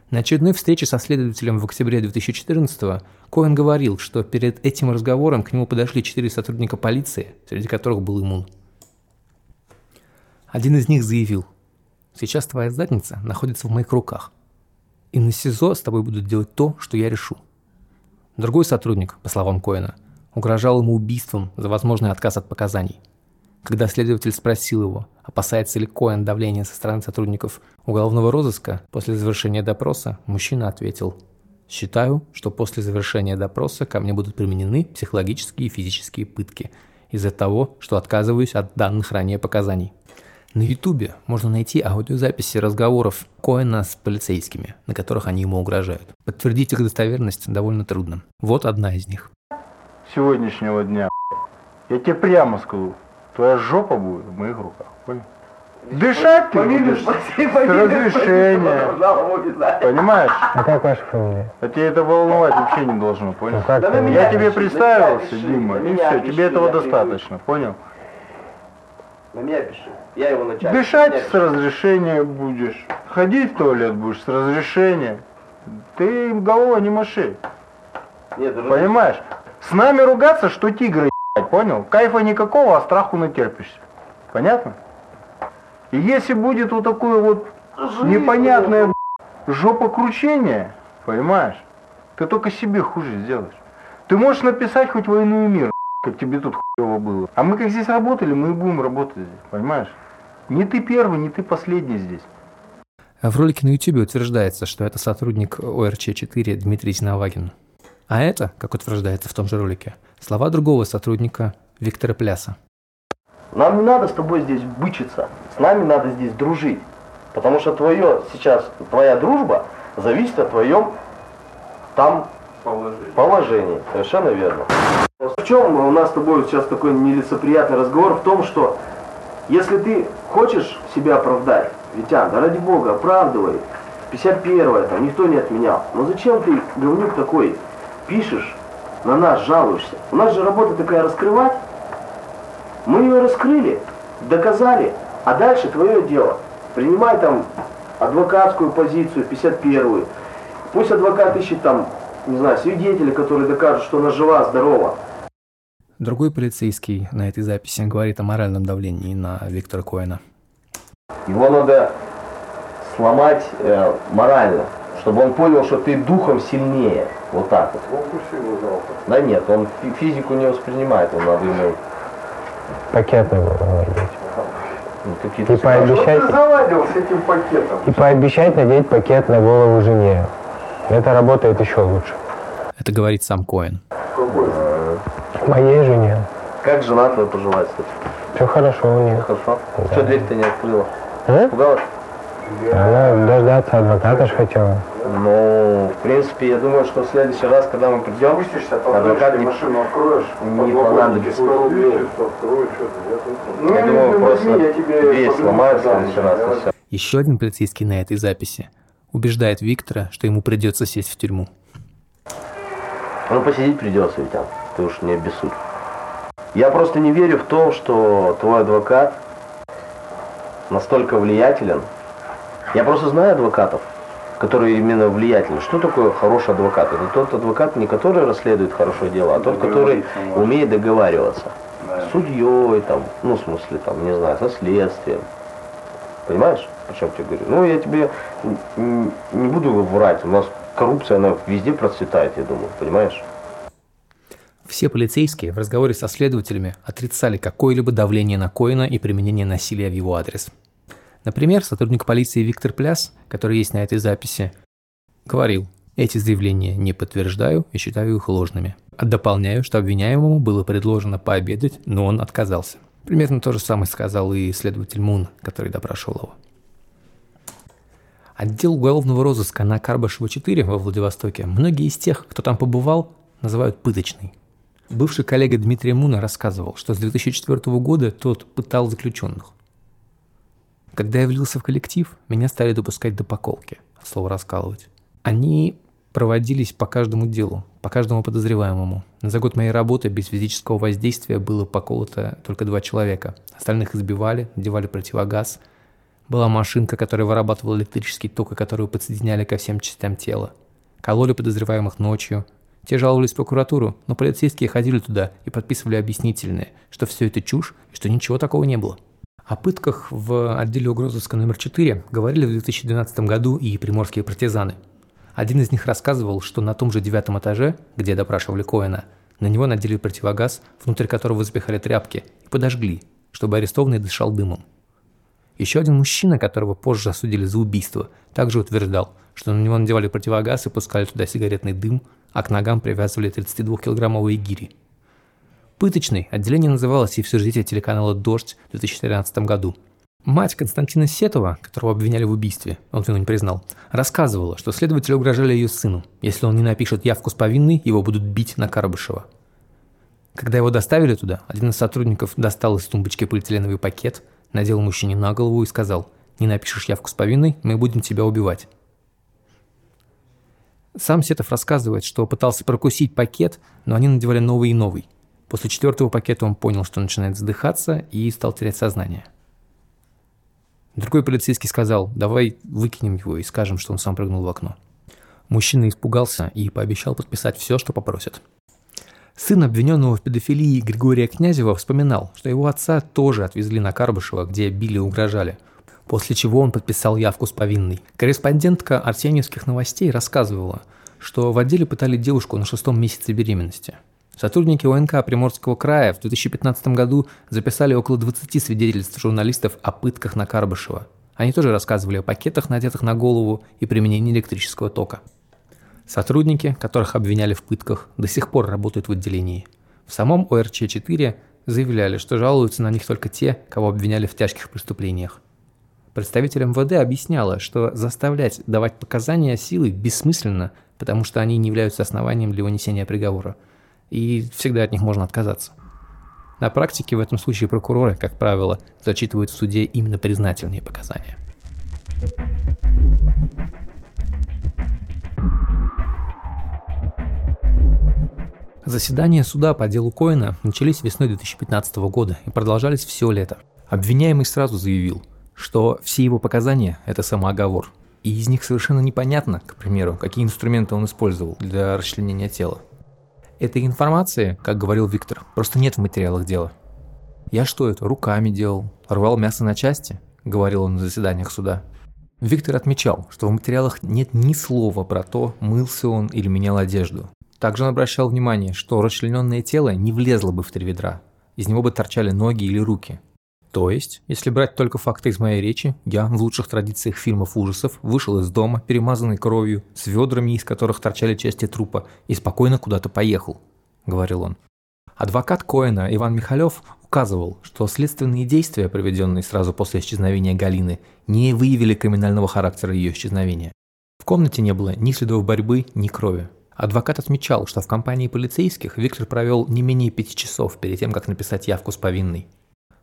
На очередной встрече со следователем в октябре 2014-го Коэн говорил, что перед этим разговором к нему подошли четыре сотрудника полиции, среди которых был Имун. Один из них заявил, «Сейчас твоя задница находится в моих руках, и на СИЗО с тобой будут делать то, что я решу». Другой сотрудник, по словам Коэна, угрожал ему убийством за возможный отказ от показаний – когда следователь спросил его, опасается ли Коэн давления со стороны сотрудников уголовного розыска, после завершения допроса мужчина ответил «Считаю, что после завершения допроса ко мне будут применены психологические и физические пытки из-за того, что отказываюсь от данных ранее показаний». На Ютубе можно найти аудиозаписи разговоров Коэна с полицейскими, на которых они ему угрожают. Подтвердить их достоверность довольно трудно. Вот одна из них.
Сегодняшнего дня, я тебе прямо скажу, Твоя жопа будет в моих руках, понял? Дышать ты будешь [LAUGHS] с разрешения. [LAUGHS] Понимаешь?
А как ваша фамилия?
А тебе это волновать вообще не должно, понял?
Ну, как
Я тебе представился, Дима, и все, тебе этого достаточно, понял?
На меня пиши. Я его начальник.
Дышать с разрешения будешь. Ходить в туалет будешь с разрешения. Ты им головой не маши.
Нет,
Понимаешь? С нами ругаться, что тигры, понял? Кайфа никакого, а страху натерпишься. Понятно? И если будет вот такое вот непонятное жопокручение, понимаешь, ты только себе хуже сделаешь. Ты можешь написать хоть войну и мир, как тебе тут хуево было. А мы как здесь работали, мы и будем работать здесь, понимаешь? Не ты первый, не ты последний здесь.
В ролике на YouTube утверждается, что это сотрудник ОРЧ-4 Дмитрий Зиновагин. А это, как утверждается в том же ролике, слова другого сотрудника Виктора Пляса.
Нам не надо с тобой здесь бычиться. С нами надо здесь дружить. Потому что твое сейчас, твоя дружба зависит от твоем там положении. Совершенно верно. В чем у нас с тобой сейчас такой нелицеприятный разговор? В том, что если ты хочешь себя оправдать, Витян, да ради бога, оправдывай. 51 там никто не отменял. Но зачем ты, говнюк такой, пишешь, на нас жалуешься? У нас же работа такая раскрывать. Мы ее раскрыли, доказали, а дальше твое дело. Принимай там адвокатскую позицию, 51-ю. Пусть адвокат ищет там, не знаю, свидетеля, который докажет, что она жива, здорова.
Другой полицейский на этой записи говорит о моральном давлении на Виктора Коэна.
Его надо сломать э, морально, чтобы он понял, что ты духом сильнее. Вот так вот. Да нет, он фи- физику не воспринимает, он надо ему
быть.
ну, какие-то...
И пообещать,
заладил с этим пакетом?
и пообещать надеть пакет на голову жене. Это работает еще лучше.
Это говорит сам Коэн.
Моей жене.
Как жена твоя поживает, кстати?
Все хорошо у нее.
Хорошо. Что дверь-то не открыла?
А?
Пугалась?
Она дождаться адвоката ж хотела.
Ну, в принципе, я думаю, что в следующий раз, когда мы придем, адвокат не,
машину откроешь,
не понадобится.
Ну,
Я думаю, просто
я тебе
дверь сломают в следующий раз, и все.
Еще один полицейский на этой записи убеждает Виктора, что ему придется сесть в тюрьму.
Ну, посидеть придется, Витян. Ты уж не обессудь. Я просто не верю в то, что твой адвокат настолько влиятелен. Я просто знаю адвокатов, которые именно влиятельны. Что такое хороший адвокат? Это тот адвокат, не который расследует хорошо дело, а тот, который умеет договариваться. С судьей, там, ну, в смысле, там, не знаю, со следствием. Понимаешь, о чем я говорю? Ну, я тебе не буду врать. У нас коррупция, она везде процветает, я думаю, понимаешь?
Все полицейские в разговоре со следователями отрицали какое-либо давление на Коина и применение насилия в его адрес. Например, сотрудник полиции Виктор Пляс, который есть на этой записи, говорил, эти заявления не подтверждаю и считаю их ложными. Дополняю, что обвиняемому было предложено пообедать, но он отказался. Примерно то же самое сказал и следователь Мун, который допрашивал его. Отдел уголовного розыска на Карбашево-4 во Владивостоке многие из тех, кто там побывал, называют пыточной. Бывший коллега Дмитрия Муна рассказывал, что с 2004 года тот пытал заключенных. Когда я влился в коллектив, меня стали допускать до поколки, от слова раскалывать. Они проводились по каждому делу, по каждому подозреваемому. За год моей работы без физического воздействия было поколото только два человека. Остальных избивали, надевали противогаз. Была машинка, которая вырабатывала электрический ток, и которую подсоединяли ко всем частям тела. Кололи подозреваемых ночью – те жаловались в прокуратуру, но полицейские ходили туда и подписывали объяснительные, что все это чушь и что ничего такого не было. О пытках в отделе угрозыска номер 4 говорили в 2012 году и приморские партизаны. Один из них рассказывал, что на том же девятом этаже, где допрашивали Коэна, на него надели противогаз, внутрь которого запихали тряпки, и подожгли, чтобы арестованный дышал дымом. Еще один мужчина, которого позже осудили за убийство, также утверждал, что на него надевали противогаз и пускали туда сигаретный дым, а к ногам привязывали 32-килограммовые гири. Пыточной отделение называлось и в сюжете телеканала «Дождь» в 2013 году. Мать Константина Сетова, которого обвиняли в убийстве, он вину не признал, рассказывала, что следователи угрожали ее сыну. Если он не напишет явку с повинной, его будут бить на Карбышева. Когда его доставили туда, один из сотрудников достал из тумбочки полиэтиленовый пакет, надел мужчине на голову и сказал «Не напишешь явку с повинной, мы будем тебя убивать». Сам Сетов рассказывает, что пытался прокусить пакет, но они надевали новый и новый. После четвертого пакета он понял, что начинает задыхаться и стал терять сознание. Другой полицейский сказал, давай выкинем его и скажем, что он сам прыгнул в окно. Мужчина испугался и пообещал подписать все, что попросят. Сын обвиненного в педофилии Григория Князева вспоминал, что его отца тоже отвезли на Карбышева, где били и угрожали – после чего он подписал явку с повинной. Корреспондентка Арсеньевских новостей рассказывала, что в отделе пытали девушку на шестом месяце беременности. Сотрудники ОНК Приморского края в 2015 году записали около 20 свидетельств журналистов о пытках на Карбышева. Они тоже рассказывали о пакетах, надетых на голову, и применении электрического тока. Сотрудники, которых обвиняли в пытках, до сих пор работают в отделении. В самом ОРЧ-4 заявляли, что жалуются на них только те, кого обвиняли в тяжких преступлениях. Представитель МВД объясняла, что заставлять давать показания силой бессмысленно, потому что они не являются основанием для вынесения приговора, и всегда от них можно отказаться. На практике в этом случае прокуроры, как правило, зачитывают в суде именно признательные показания. Заседания суда по делу Коина начались весной 2015 года и продолжались все лето. Обвиняемый сразу заявил – что все его показания – это самооговор. И из них совершенно непонятно, к примеру, какие инструменты он использовал для расчленения тела. Этой информации, как говорил Виктор, просто нет в материалах дела. «Я что это, руками делал? Рвал мясо на части?» – говорил он на заседаниях суда. Виктор отмечал, что в материалах нет ни слова про то, мылся он или менял одежду. Также он обращал внимание, что расчлененное тело не влезло бы в три ведра. Из него бы торчали ноги или руки. То есть, если брать только факты из моей речи, я, в лучших традициях фильмов ужасов, вышел из дома, перемазанный кровью, с ведрами, из которых торчали части трупа, и спокойно куда-то поехал, говорил он. Адвокат Коэна Иван Михалев указывал, что следственные действия, проведенные сразу после исчезновения Галины, не выявили криминального характера ее исчезновения. В комнате не было ни следов борьбы, ни крови. Адвокат отмечал, что в компании полицейских Виктор провел не менее пяти часов перед тем, как написать явку с повинной.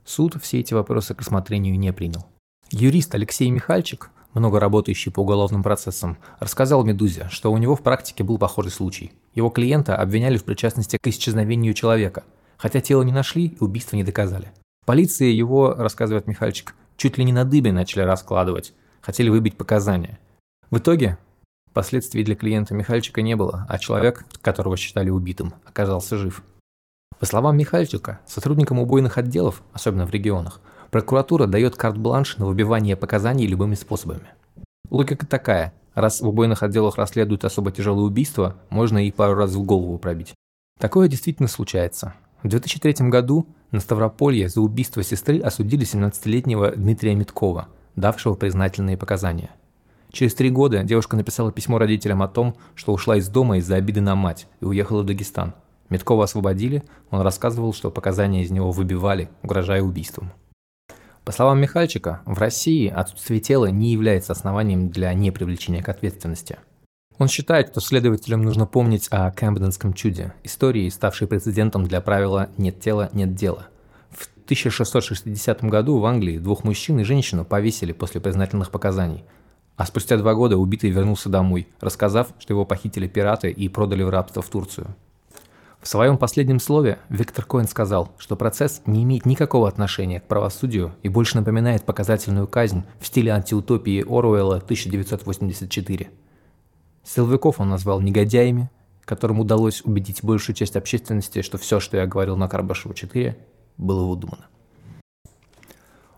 Суд все эти вопросы к рассмотрению не принял. Юрист Алексей Михальчик, много работающий по уголовным процессам, рассказал «Медузе», что у него в практике был похожий случай. Его клиента обвиняли в причастности к исчезновению человека, хотя тело не нашли и убийство не доказали. Полиция его, рассказывает Михальчик, чуть ли не на дыбе начали раскладывать, хотели выбить показания. В итоге последствий для клиента Михальчика не было, а человек, которого считали убитым, оказался жив. По словам Михальчика, сотрудникам убойных отделов, особенно в регионах, прокуратура дает карт-бланш на выбивание показаний любыми способами. Логика такая. Раз в убойных отделах расследуют особо тяжелые убийства, можно и пару раз в голову пробить. Такое действительно случается. В 2003 году на Ставрополье за убийство сестры осудили 17-летнего Дмитрия Миткова, давшего признательные показания. Через три года девушка написала письмо родителям о том, что ушла из дома из-за обиды на мать и уехала в Дагестан. Миткова освободили, он рассказывал, что показания из него выбивали, угрожая убийством. По словам Михальчика, в России отсутствие тела не является основанием для непривлечения к ответственности. Он считает, что следователям нужно помнить о Кэмпденском чуде, истории, ставшей прецедентом для правила «нет тела, нет дела». В 1660 году в Англии двух мужчин и женщину повесили после признательных показаний, а спустя два года убитый вернулся домой, рассказав, что его похитили пираты и продали в рабство в Турцию. В своем последнем слове Виктор Коэн сказал, что процесс не имеет никакого отношения к правосудию и больше напоминает показательную казнь в стиле антиутопии Оруэлла 1984. Силовиков он назвал негодяями, которым удалось убедить большую часть общественности, что все, что я говорил на Карбашева-4, было выдумано.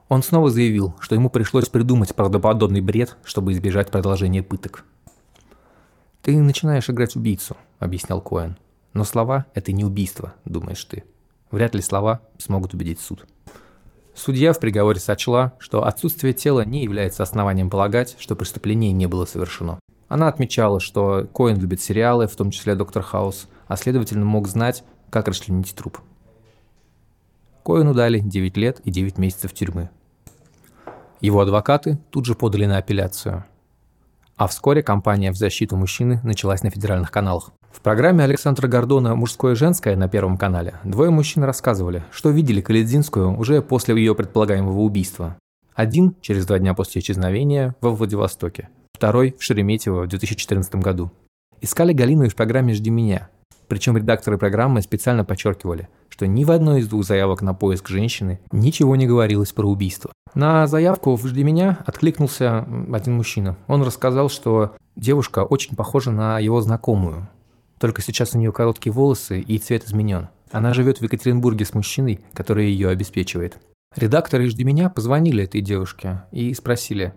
Он снова заявил, что ему пришлось придумать правдоподобный бред, чтобы избежать продолжения пыток. «Ты начинаешь играть убийцу», — объяснял Коэн. Но слова – это не убийство, думаешь ты. Вряд ли слова смогут убедить суд. Судья в приговоре сочла, что отсутствие тела не является основанием полагать, что преступление не было совершено. Она отмечала, что Коэн любит сериалы, в том числе «Доктор Хаус», а следовательно мог знать, как расчленить труп. Коэну дали 9 лет и 9 месяцев тюрьмы. Его адвокаты тут же подали на апелляцию. А вскоре кампания в защиту мужчины началась на федеральных каналах. В программе Александра Гордона «Мужское и женское» на Первом канале двое мужчин рассказывали, что видели Каледзинскую уже после ее предполагаемого убийства. Один – через два дня после исчезновения во Владивостоке, второй – в Шереметьево в 2014 году. Искали Галину и в программе «Жди меня». Причем редакторы программы специально подчеркивали, что ни в одной из двух заявок на поиск женщины ничего не говорилось про убийство. На заявку «Жди меня» откликнулся один мужчина. Он рассказал, что девушка очень похожа на его знакомую, только сейчас у нее короткие волосы и цвет изменен. Она живет в Екатеринбурге с мужчиной, который ее обеспечивает. Редакторы «Жди меня» позвонили этой девушке и спросили,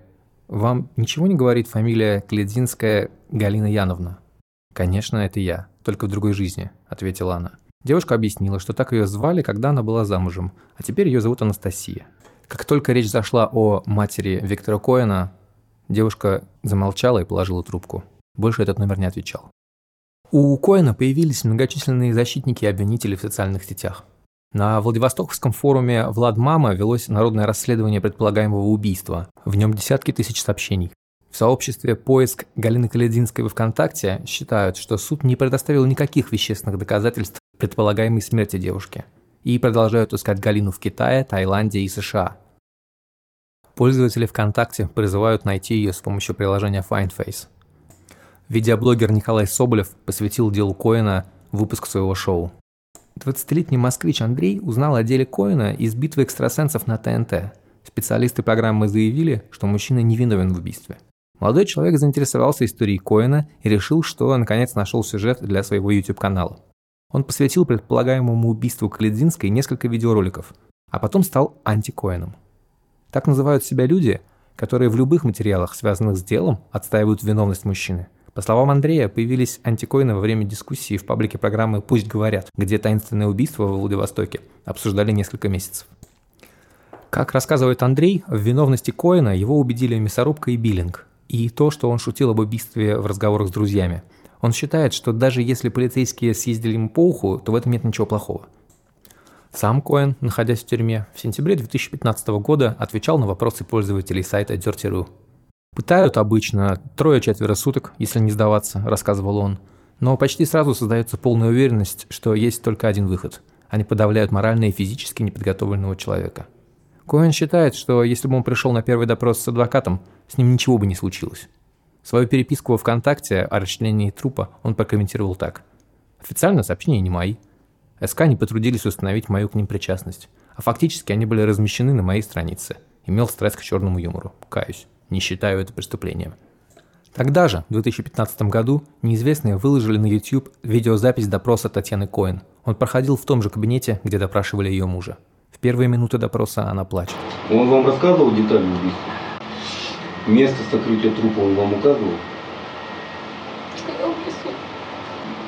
«Вам ничего не говорит фамилия Кледзинская Галина Яновна?» «Конечно, это я, только в другой жизни», — ответила она. Девушка объяснила, что так ее звали, когда она была замужем, а теперь ее зовут Анастасия. Как только речь зашла о матери Виктора Коэна, девушка замолчала и положила трубку. Больше этот номер не отвечал. У Коэна появились многочисленные защитники и обвинители в социальных сетях. На Владивостоковском форуме «Влад Мама» велось народное расследование предполагаемого убийства. В нем десятки тысяч сообщений. В сообществе «Поиск» Галины Калединской во ВКонтакте считают, что суд не предоставил никаких вещественных доказательств предполагаемой смерти девушки и продолжают искать Галину в Китае, Таиланде и США. Пользователи ВКонтакте призывают найти ее с помощью приложения FindFace – Видеоблогер Николай Соболев посвятил делу Коина выпуск своего шоу. 20-летний москвич Андрей узнал о деле Коина из битвы экстрасенсов на ТНТ. Специалисты программы заявили, что мужчина невиновен в убийстве. Молодой человек заинтересовался историей Коина и решил, что наконец нашел сюжет для своего YouTube-канала. Он посвятил предполагаемому убийству Каледзинской несколько видеороликов, а потом стал антикоином. Так называют себя люди, которые в любых материалах, связанных с делом, отстаивают виновность мужчины – по словам Андрея, появились антикоины во время дискуссии в паблике программы «Пусть говорят», где таинственное убийство в Владивостоке обсуждали несколько месяцев. Как рассказывает Андрей, в виновности Коина его убедили мясорубка и биллинг, и то, что он шутил об убийстве в разговорах с друзьями. Он считает, что даже если полицейские съездили ему по уху, то в этом нет ничего плохого. Сам Коэн, находясь в тюрьме, в сентябре 2015 года отвечал на вопросы пользователей сайта Dirty.ru. Пытают обычно трое-четверо суток, если не сдаваться, рассказывал он. Но почти сразу создается полная уверенность, что есть только один выход. Они подавляют морально и физически неподготовленного человека. Коэн считает, что если бы он пришел на первый допрос с адвокатом, с ним ничего бы не случилось. Свою переписку во ВКонтакте о расчленении трупа он прокомментировал так. «Официально сообщения не мои. СК не потрудились установить мою к ним причастность. А фактически они были размещены на моей странице. Имел страсть к черному юмору. Каюсь» не считаю это преступлением. Тогда же, в 2015 году, неизвестные выложили на YouTube видеозапись допроса Татьяны Коэн. Он проходил в том же кабинете, где допрашивали ее мужа. В первые минуты допроса она плачет.
Он вам рассказывал детали убийства? Место сокрытия трупа он вам указывал?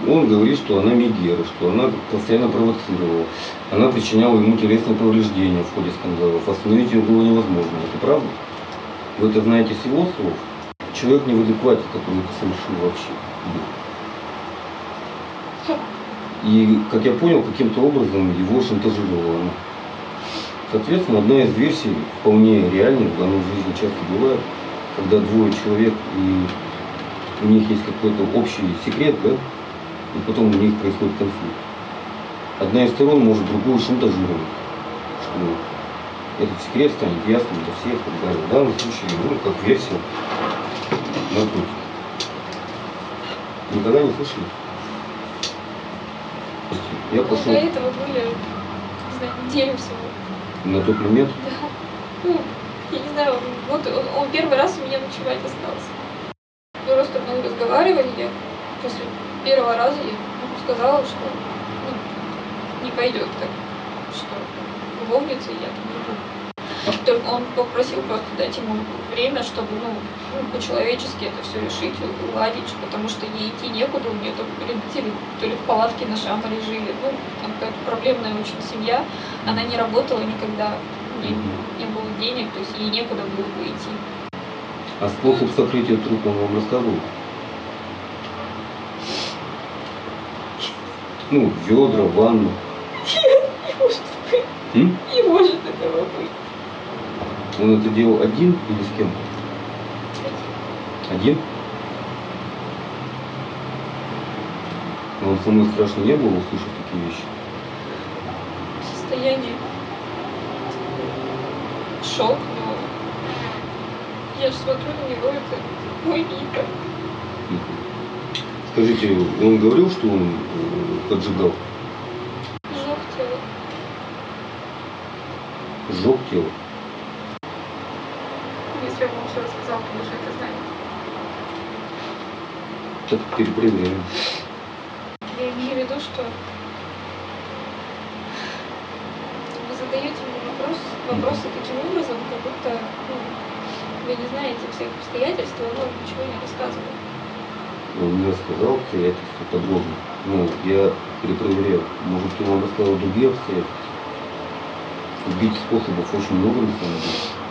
Он говорит, что она Мегера, что она постоянно провоцировала. Она причиняла ему телесные повреждения в ходе скандалов. Остановить ее было невозможно. Это правда? Вы это знаете с его слов? Человек не в адеквате, который это совершил вообще. И, как я понял, каким-то образом его шантажировала она. Соответственно, одна из версий вполне реальных, оно в жизни часто бывает, когда двое человек и у них есть какой-то общий секрет, да, и потом у них происходит конфликт. Одна из сторон может другую шантажировать, что этот секрет станет ясным для всех и так далее. В данном случае, ну, как версия наркотики. Никогда не слышали? Я пошел
До этого были, не знаю, неделю всего.
На тот момент,
Да. [LAUGHS] Ну, я не знаю, вот он, первый раз у меня ночевать остался. Мы просто много разговаривали, я после первого раза я ему сказала, что ну, не пойдет так, что любовница я там не. Только он попросил просто дать ему время, чтобы, ну, ну, по-человечески это все решить, уладить, потому что ей идти некуда, у нее там родители то ли в палатке на Шамаре жили, ну, там какая-то проблемная очень семья, она не работала никогда, у нее не было денег, то есть ей некуда было бы идти.
а способ сокрытия трупа он вам рассказывал? Ну, ведра, ванну.
Не [LAUGHS] может быть,
М?
не может этого быть.
Он это делал один или с кем? Один? Вам самой страшно не было услышать такие вещи?
Состояние шок, но я же смотрю на него, это мой Вика.
Скажите, он говорил, что он э, поджигал?
Жёг тело.
Сжег тело?
Если бы он все рассказал, то уже это знает.
Так перепроверяем.
Я имею в виду, что вы задаете мне вопрос, вопросы таким образом, как будто ну, вы не знаете всех обстоятельств, он вам ничего не рассказывает.
Он мне рассказал обстоятельства подробно. Ну, я перепроверял. Может, он вам рассказал другие обстоятельства? Убить способов очень много на самом деле.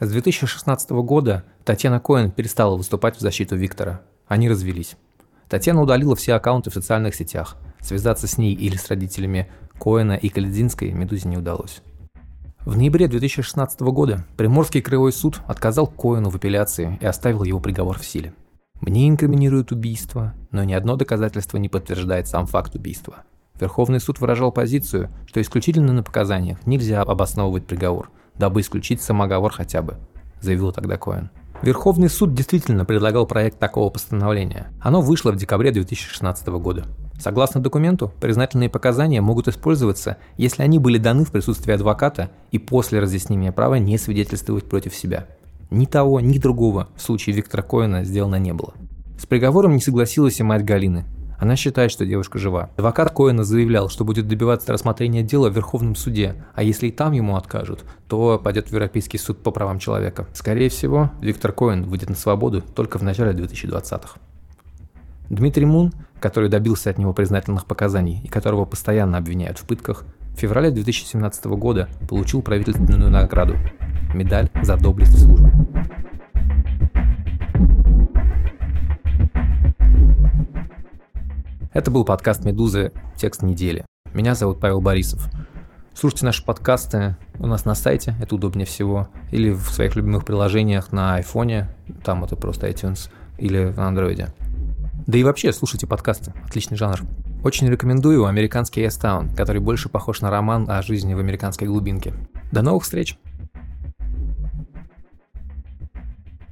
С 2016 года Татьяна Коэн перестала выступать в защиту Виктора. Они развелись. Татьяна удалила все аккаунты в социальных сетях. Связаться с ней или с родителями Коэна и Каледзинской Медузе не удалось. В ноябре 2016 года Приморский краевой суд отказал Коэну в апелляции и оставил его приговор в силе. Мне инкриминируют убийство, но ни одно доказательство не подтверждает сам факт убийства. Верховный суд выражал позицию, что исключительно на показаниях нельзя обосновывать приговор, дабы исключить самоговор хотя бы, заявил тогда Коэн. Верховный суд действительно предлагал проект такого постановления. Оно вышло в декабре 2016 года. Согласно документу, признательные показания могут использоваться, если они были даны в присутствии адвоката и после разъяснения права не свидетельствовать против себя. Ни того, ни другого в случае Виктора Коэна сделано не было. С приговором не согласилась и мать Галины. Она считает, что девушка жива. Адвокат Коэна заявлял, что будет добиваться рассмотрения дела в Верховном суде, а если и там ему откажут, то пойдет в Европейский суд по правам человека. Скорее всего, Виктор Коэн выйдет на свободу только в начале 2020-х. Дмитрий Мун, который добился от него признательных показаний и которого постоянно обвиняют в пытках, в феврале 2017 года получил правительственную награду – медаль за доблесть в службе. Это был подкаст «Медузы. Текст недели». Меня зовут Павел Борисов. Слушайте наши подкасты у нас на сайте, это удобнее всего, или в своих любимых приложениях на айфоне, там это просто iTunes, или на андроиде. Да и вообще, слушайте подкасты, отличный жанр. Очень рекомендую американский S-Town, который больше похож на роман о жизни в американской глубинке. До новых встреч!